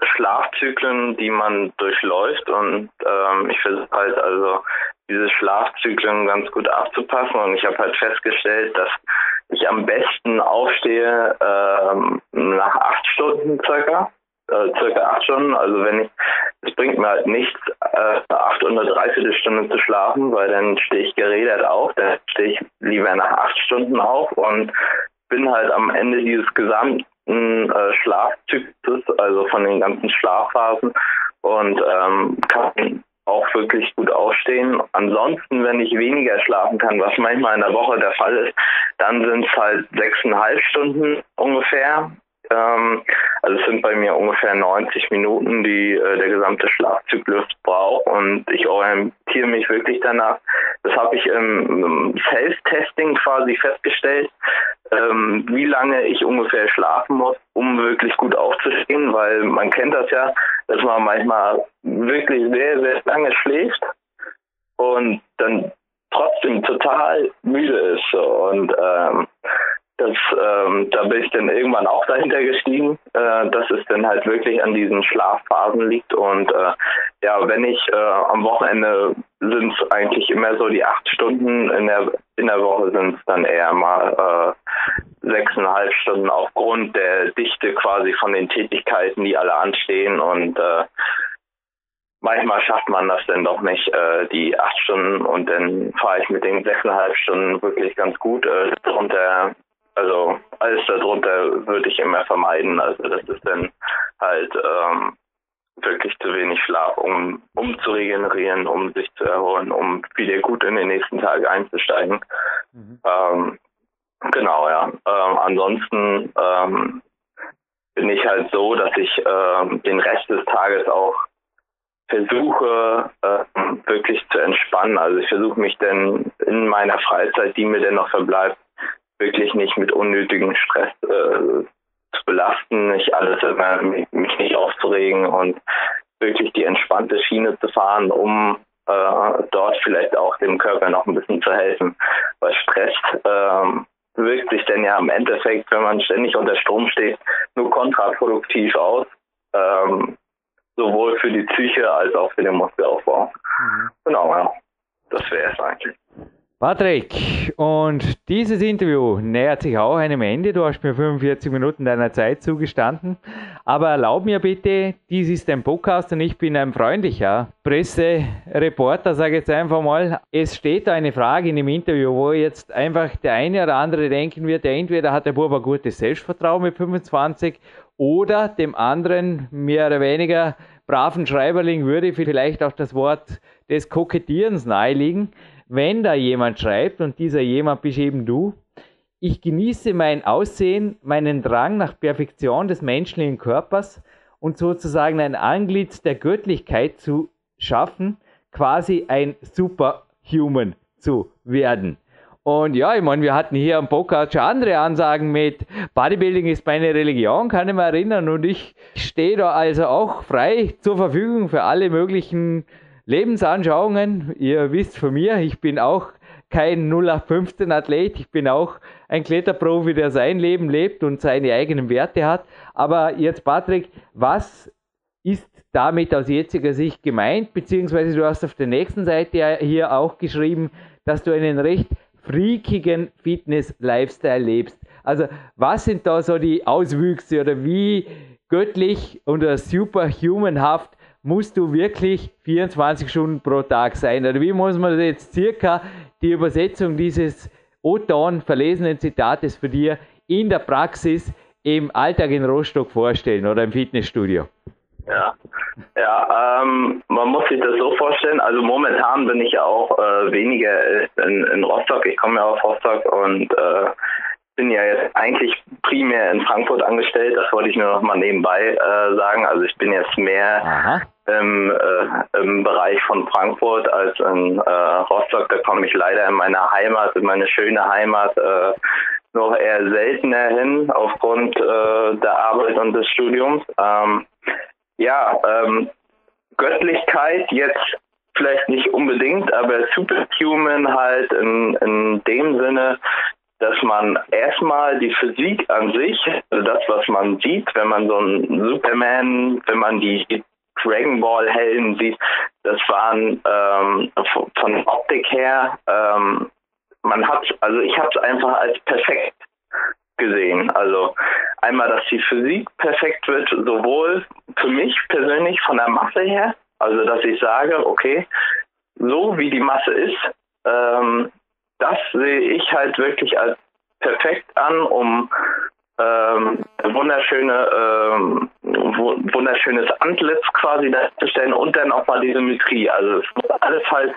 Schlafzyklen, die man durchläuft und ähm, ich versuche halt also diese Schlafzyklen ganz gut abzupassen und ich habe halt festgestellt, dass ich am besten aufstehe ähm, nach acht Stunden circa äh, circa acht Stunden. Also wenn ich, es bringt mir halt nichts, äh, acht und eine Dreiviertelstunde zu schlafen, weil dann stehe ich geredet auf, dann stehe ich lieber nach acht Stunden auf und bin halt am Ende dieses gesamten äh, Schlafzyklus, also von den ganzen Schlafphasen und ähm, kann auch wirklich gut aufstehen. Ansonsten, wenn ich weniger schlafen kann, was manchmal in der Woche der Fall ist, dann sind es halt sechseinhalb Stunden ungefähr. Ähm, also es sind bei mir ungefähr 90 Minuten, die äh, der gesamte Schlafzyklus braucht und ich orientiere mich wirklich danach. Das habe ich im, Self-Testing quasi festgestellt, ähm, wie lange ich ungefähr schlafen muss, um wirklich gut aufzustehen, weil man kennt das ja, dass man manchmal wirklich sehr, sehr lange schläft und dann trotzdem total müde ist. Und ähm, das, ähm, da bin ich dann irgendwann auch dahinter gestiegen, äh, dass es dann halt wirklich an diesen Schlafphasen liegt. Und äh, ja, wenn ich äh, am Wochenende sind es eigentlich immer so die acht Stunden, in der in der Woche sind es dann eher mal äh, sechseinhalb Stunden aufgrund der Dichte quasi von den Tätigkeiten, die alle anstehen und äh, manchmal schafft man das dann doch nicht, äh, die acht Stunden und dann fahre ich mit den sechseinhalb Stunden wirklich ganz gut. Äh, darunter also alles darunter würde ich immer vermeiden. Also das ist dann halt ähm, wirklich zu wenig Schlaf, um, um zu regenerieren, um sich zu erholen, um wieder gut in den nächsten Tag einzusteigen. Mhm. Ähm, genau, ja. Ähm, ansonsten ähm, bin ich halt so, dass ich ähm, den Rest des Tages auch versuche, äh, wirklich zu entspannen. Also ich versuche mich dann in meiner Freizeit, die mir denn noch verbleibt, wirklich nicht mit unnötigem Stress äh, zu belasten, nicht alles immer, mich nicht aufzuregen und wirklich die entspannte Schiene zu fahren, um äh, dort vielleicht auch dem Körper noch ein bisschen zu helfen. Weil Stress ähm, wirkt sich dann ja im Endeffekt, wenn man ständig unter Strom steht, nur kontraproduktiv aus. Ähm, sowohl für die Psyche als auch für den Muskelaufbau. Mhm. Genau, ja. Das wäre es eigentlich. Patrick, und dieses Interview nähert sich auch einem Ende. Du hast mir 45 Minuten deiner Zeit zugestanden. Aber erlaub mir bitte, dies ist ein Podcast und ich bin ein freundlicher Pressereporter, sage ich jetzt einfach mal. Es steht da eine Frage in dem Interview, wo jetzt einfach der eine oder andere denken wird, der entweder hat der Bub ein gutes Selbstvertrauen mit 25 oder dem anderen mehr oder weniger braven Schreiberling würde vielleicht auch das Wort des Kokettierens naheliegen. wenn da jemand schreibt, und dieser jemand bist eben du, ich genieße mein Aussehen, meinen Drang nach Perfektion des menschlichen Körpers und sozusagen ein Anglitz der Göttlichkeit zu schaffen, quasi ein Superhuman zu werden. Und ja, ich meine, wir hatten hier am Podcast schon andere Ansagen mit Bodybuilding ist meine Religion, kann ich mich erinnern. Und ich stehe da also auch frei zur Verfügung für alle möglichen Lebensanschauungen. Ihr wisst von mir, ich bin auch kein 0815 Athlet, ich bin auch ein Kletterprofi, der sein Leben lebt und seine eigenen Werte hat. Aber jetzt, Patrick, was ist damit aus jetziger Sicht gemeint? Beziehungsweise du hast auf der nächsten Seite hier auch geschrieben, dass du einen recht freakigen Fitness-Lifestyle lebst. Also was sind da so die Auswüchse oder wie göttlich oder superhumanhaft musst du wirklich 24 Stunden pro Tag sein? Oder wie muss man jetzt circa die Übersetzung dieses O-Ton verlesenen Zitates für dir in der Praxis im Alltag in Rostock vorstellen oder im Fitnessstudio? Ja, ja ähm, man muss sich das so vorstellen. Also momentan bin ich ja auch äh, weniger in, in, Rostock. Ich komme ja aus Rostock und äh, bin ja jetzt eigentlich primär in Frankfurt angestellt. Das wollte ich nur noch mal nebenbei äh, sagen. Also ich bin jetzt mehr im, äh, im Bereich von Frankfurt als in äh, Rostock. Da komme ich leider in meine Heimat, in meine schöne Heimat äh, noch eher seltener hin aufgrund äh, der Arbeit und des Studiums. Ähm, ja, ähm, Göttlichkeit jetzt vielleicht nicht unbedingt, aber Superhuman halt in, in dem Sinne, dass man erstmal die Physik an sich, also das, was man sieht, wenn man so einen Superman, wenn man die Dragon Ball Helden sieht, das waren ähm, von Optik her, ähm, man hat, also ich habe es einfach als perfekt gesehen. Also einmal, dass die Physik perfekt wird, sowohl für mich persönlich von der Masse her, also dass ich sage, okay, so wie die Masse ist, ähm, das sehe ich halt wirklich als perfekt an, um ähm, wunderschöne, ähm, wunderschönes Antlitz quasi darzustellen und dann auch mal die Symmetrie. Also es muss alles halt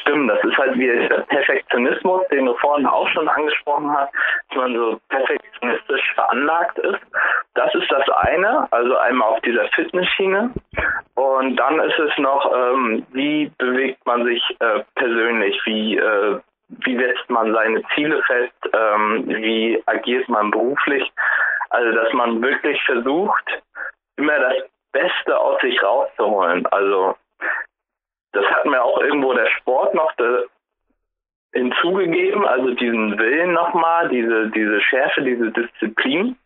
stimmen. Das ist halt wie der Perfektionismus, den du vorhin auch schon angesprochen hast, dass man so perfektionistisch veranlagt ist. Das ist das eine, also einmal auf dieser Fitnessschiene. Und dann ist es noch, ähm, wie bewegt man sich äh, persönlich, wie äh, wie setzt man seine Ziele fest, ähm, wie agiert man beruflich. Also dass man wirklich versucht, immer das Beste aus sich rauszuholen. Also das hat mir auch irgendwo der Sport noch de, hinzugegeben, also diesen Willen nochmal, diese, diese Schärfe, diese Disziplin.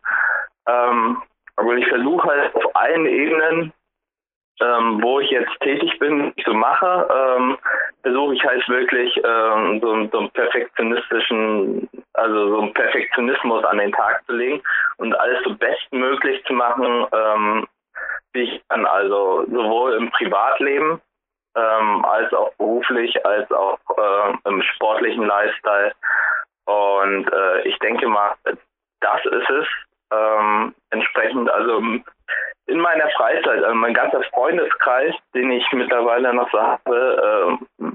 Ähm, aber ich versuche halt auf allen Ebenen ähm, wo ich jetzt tätig bin, ich so mache, ähm, versuche ich halt wirklich ähm, so, so einen perfektionistischen, also so einen Perfektionismus an den Tag zu legen und alles so bestmöglich zu machen, ähm, wie ich kann. Also sowohl im Privatleben ähm, als auch beruflich, als auch äh, im sportlichen Lifestyle. Und äh, ich denke mal, das ist es. Ähm, entsprechend, also in meiner Freizeit, also mein ganzer Freundeskreis, den ich mittlerweile noch habe, äh,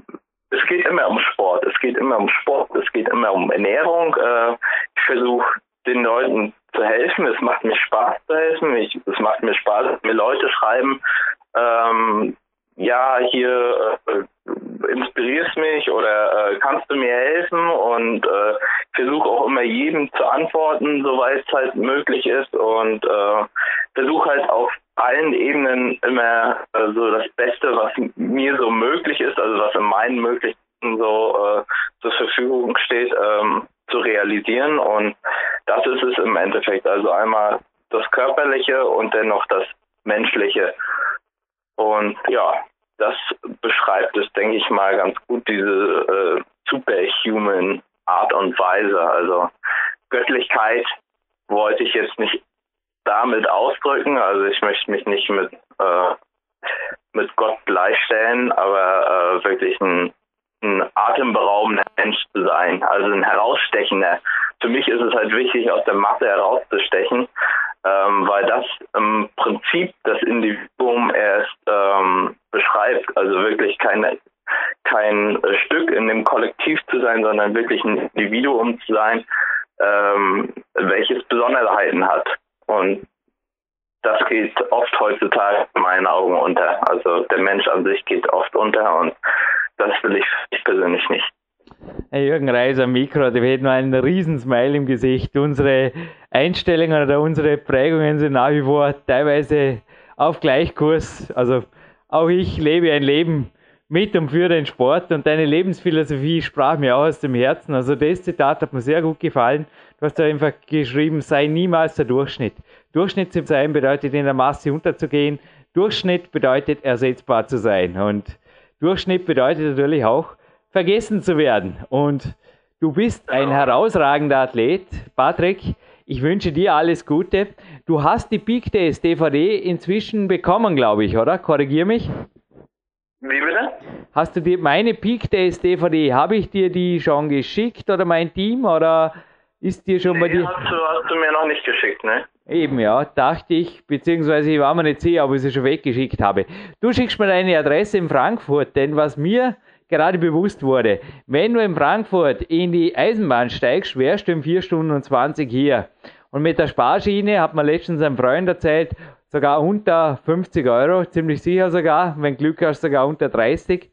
es geht immer um Sport, es geht immer um Sport, es geht immer um Ernährung. Äh, ich versuche den Leuten zu helfen, es macht mir Spaß zu helfen, ich, es macht mir Spaß, mir Leute schreiben, ähm, ja, hier äh, inspirierst mich oder äh, kannst du mir helfen? Und äh, versuche auch immer jedem zu antworten, soweit es halt möglich ist. Und äh, versuche halt auf allen Ebenen immer äh, so das Beste, was mir so möglich ist, also was in meinen Möglichkeiten so äh, zur Verfügung steht, ähm, zu realisieren. Und das ist es im Endeffekt. Also einmal das Körperliche und dennoch das Menschliche. Und ja, das beschreibt es, denke ich mal, ganz gut, diese äh, superhuman Art und Weise. Also Göttlichkeit wollte ich jetzt nicht damit ausdrücken. Also ich möchte mich nicht mit, äh, mit Gott gleichstellen, aber äh, wirklich ein, ein atemberaubender Mensch zu sein, also ein herausstechender. Für mich ist es halt wichtig, aus der Masse herauszustechen, ähm, weil das im Prinzip das Individuum erst ähm, beschreibt. Also wirklich keine, kein Stück in dem Kollektiv sondern wirklich ein Individuum zu sein, ähm, welches Besonderheiten hat. Und das geht oft heutzutage in meinen Augen unter. Also der Mensch an sich geht oft unter und das will ich, ich persönlich nicht. Jürgen Reiser, Mikro, wir hätten einen riesen Smile im Gesicht. Unsere Einstellungen oder unsere Prägungen sind nach wie vor teilweise auf Gleichkurs. Also auch ich lebe ein Leben mit und für den Sport und deine Lebensphilosophie sprach mir auch aus dem Herzen. Also das Zitat hat mir sehr gut gefallen. Du hast da einfach geschrieben, sei niemals der Durchschnitt. Durchschnitt zu sein bedeutet in der Masse unterzugehen. Durchschnitt bedeutet ersetzbar zu sein. Und Durchschnitt bedeutet natürlich auch vergessen zu werden. Und du bist ein herausragender Athlet, Patrick. Ich wünsche dir alles Gute. Du hast die Peak Days DVD inzwischen bekommen, glaube ich, oder? Korrigier mich. Wie bitte? Hast du dir meine Peak Days DVD, habe ich dir die schon geschickt oder mein Team oder ist dir schon nee, bei dir? Hast du, hast du mir noch nicht geschickt, ne? Eben, ja, dachte ich, beziehungsweise ich war mir nicht sicher, ob ich sie schon weggeschickt habe. Du schickst mir deine Adresse in Frankfurt, denn was mir gerade bewusst wurde, wenn du in Frankfurt in die Eisenbahn steigst, wärst du in 4 Stunden und 20 hier. Und mit der Sparschiene hat mir letztens ein Freund erzählt, sogar unter 50 Euro, ziemlich sicher sogar, wenn Glück hast, sogar unter 30.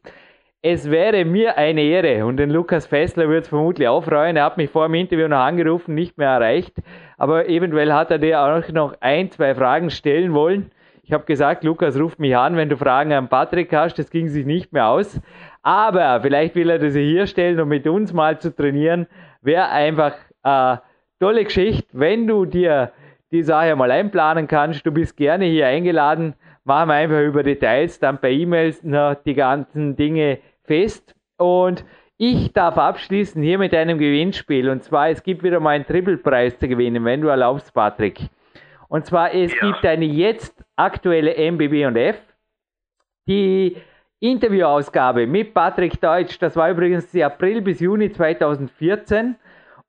Es wäre mir eine Ehre und den Lukas Fessler würde es vermutlich auch freuen. Er hat mich vor dem Interview noch angerufen, nicht mehr erreicht, aber eventuell hat er dir auch noch ein, zwei Fragen stellen wollen. Ich habe gesagt, Lukas, ruf mich an, wenn du Fragen an Patrick hast. Das ging sich nicht mehr aus. Aber vielleicht will er das hier stellen, um mit uns mal zu trainieren. Wäre einfach eine tolle Geschichte, wenn du dir die Sache mal einplanen kannst. Du bist gerne hier eingeladen. Machen wir einfach über Details, dann per E-Mails die ganzen Dinge fest. Und ich darf abschließen hier mit einem Gewinnspiel. Und zwar, es gibt wieder mal einen Triple-Preis zu gewinnen, wenn du erlaubst, Patrick. Und zwar, es ja. gibt eine jetzt aktuelle MBB und F. Die Interviewausgabe mit Patrick Deutsch, das war übrigens die April bis Juni 2014.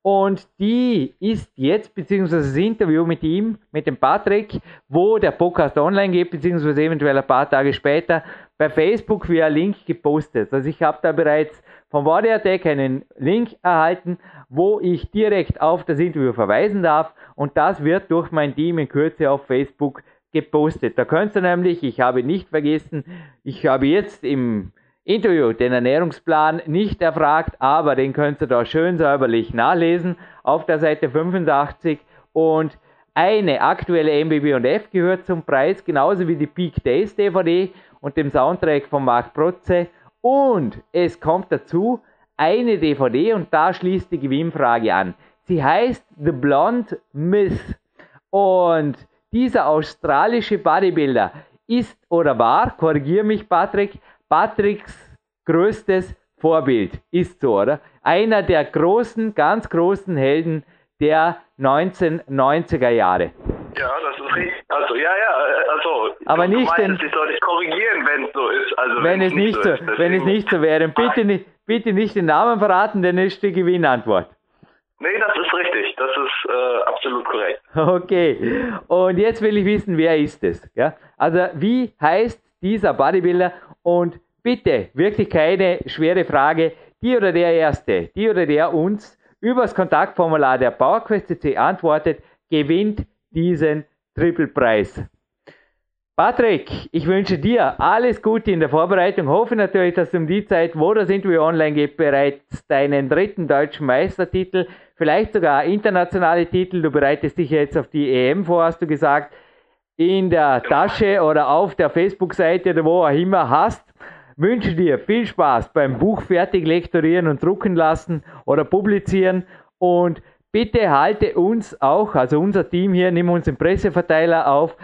Und die ist jetzt, beziehungsweise das Interview mit ihm, mit dem Patrick, wo der Podcast online geht, beziehungsweise eventuell ein paar Tage später, bei Facebook via Link gepostet. Also ich habe da bereits vom Attack einen Link erhalten, wo ich direkt auf das Interview verweisen darf und das wird durch mein Team in Kürze auf Facebook gepostet. Da könnt ihr nämlich, ich habe nicht vergessen, ich habe jetzt im Interview, den Ernährungsplan nicht erfragt, aber den könnt ihr da schön säuberlich nachlesen auf der Seite 85 und eine aktuelle MBB und F gehört zum Preis, genauso wie die Peak Days DVD und dem Soundtrack von Marc Protze und es kommt dazu eine DVD und da schließt die Gewinnfrage an. Sie heißt The Blonde Myth und dieser australische Bodybuilder ist oder war, korrigiere mich Patrick, Patricks größtes Vorbild. Ist so, oder? Einer der großen, ganz großen Helden der 1990er Jahre. Ja, das ist richtig. Also, ja, ja, also. Aber nicht meinst, den, ich soll dich korrigieren, wenn es so ist. Also, wenn, wenn es nicht so, ist, wenn es nicht so wäre. Bitte nicht, bitte nicht den Namen verraten, denn es ist die Gewinnantwort. Nee, das ist richtig. Das ist äh, absolut korrekt. Okay. Und jetzt will ich wissen, wer ist es? Ja? Also, wie heißt dieser Bodybuilder? Und bitte, wirklich keine schwere Frage. Die oder der Erste, die oder der uns übers Kontaktformular der PowerQuest.cc antwortet, gewinnt diesen Triple-Preis. Patrick, ich wünsche dir alles Gute in der Vorbereitung. Hoffe natürlich, dass du um die Zeit, wo das Interview online geht, bereits deinen dritten deutschen Meistertitel, vielleicht sogar internationale Titel, du bereitest dich jetzt auf die EM vor, hast du gesagt, in der Tasche oder auf der Facebook-Seite oder wo auch immer hast. Wünsche dir viel Spaß beim Buch fertig lektorieren und drucken lassen oder publizieren. Und bitte halte uns auch, also unser Team hier, nimm uns den Presseverteiler auf,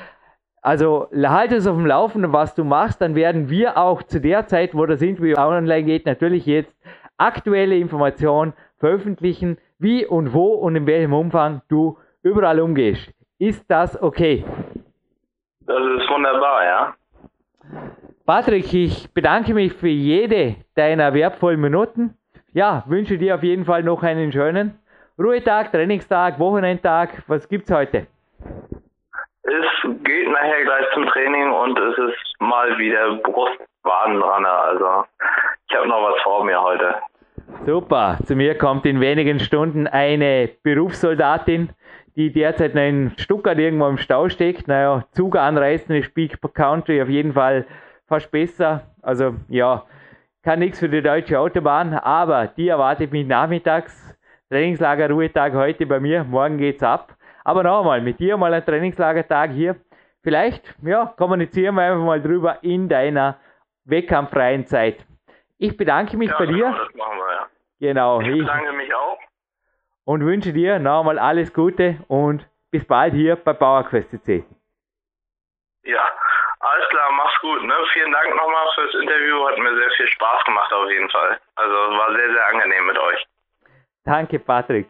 also halte es auf dem Laufenden, was du machst, dann werden wir auch zu der Zeit, wo das Interview online geht, natürlich jetzt aktuelle Informationen veröffentlichen, wie und wo und in welchem Umfang du überall umgehst. Ist das okay? Das ist wunderbar, ja. Patrick, ich bedanke mich für jede deiner wertvollen Minuten. Ja, wünsche dir auf jeden Fall noch einen schönen Ruhetag, Trainingstag, Wochenendtag. Was gibt's heute? Es geht nachher gleich zum Training und es ist mal wieder Brustwadenrunner. Also ich habe noch was vor mir heute. Super. Zu mir kommt in wenigen Stunden eine Berufssoldatin, die derzeit noch in Stuttgart irgendwo im Stau steckt. Naja, Zug anreißen ist Peak Country auf jeden Fall fast besser. Also ja, kann nichts für die deutsche Autobahn, aber die erwartet mich nachmittags. Trainingslager Ruhetag heute bei mir, morgen geht's ab. Aber noch einmal, mit dir mal ein Trainingslagertag hier. Vielleicht, ja, kommunizieren wir einfach mal drüber in deiner wettkampffreien Zeit. Ich bedanke mich ja, bei dir. Genau, das machen wir, ja. Genau. Ich bedanke mich auch. Und wünsche dir noch einmal alles Gute und bis bald hier bei PowerQuest CC. Ja, alles klar, mach's gut. Ne? Vielen Dank nochmal fürs Interview. Hat mir sehr viel Spaß gemacht auf jeden Fall. Also war sehr, sehr angenehm mit euch. Danke, Patrick.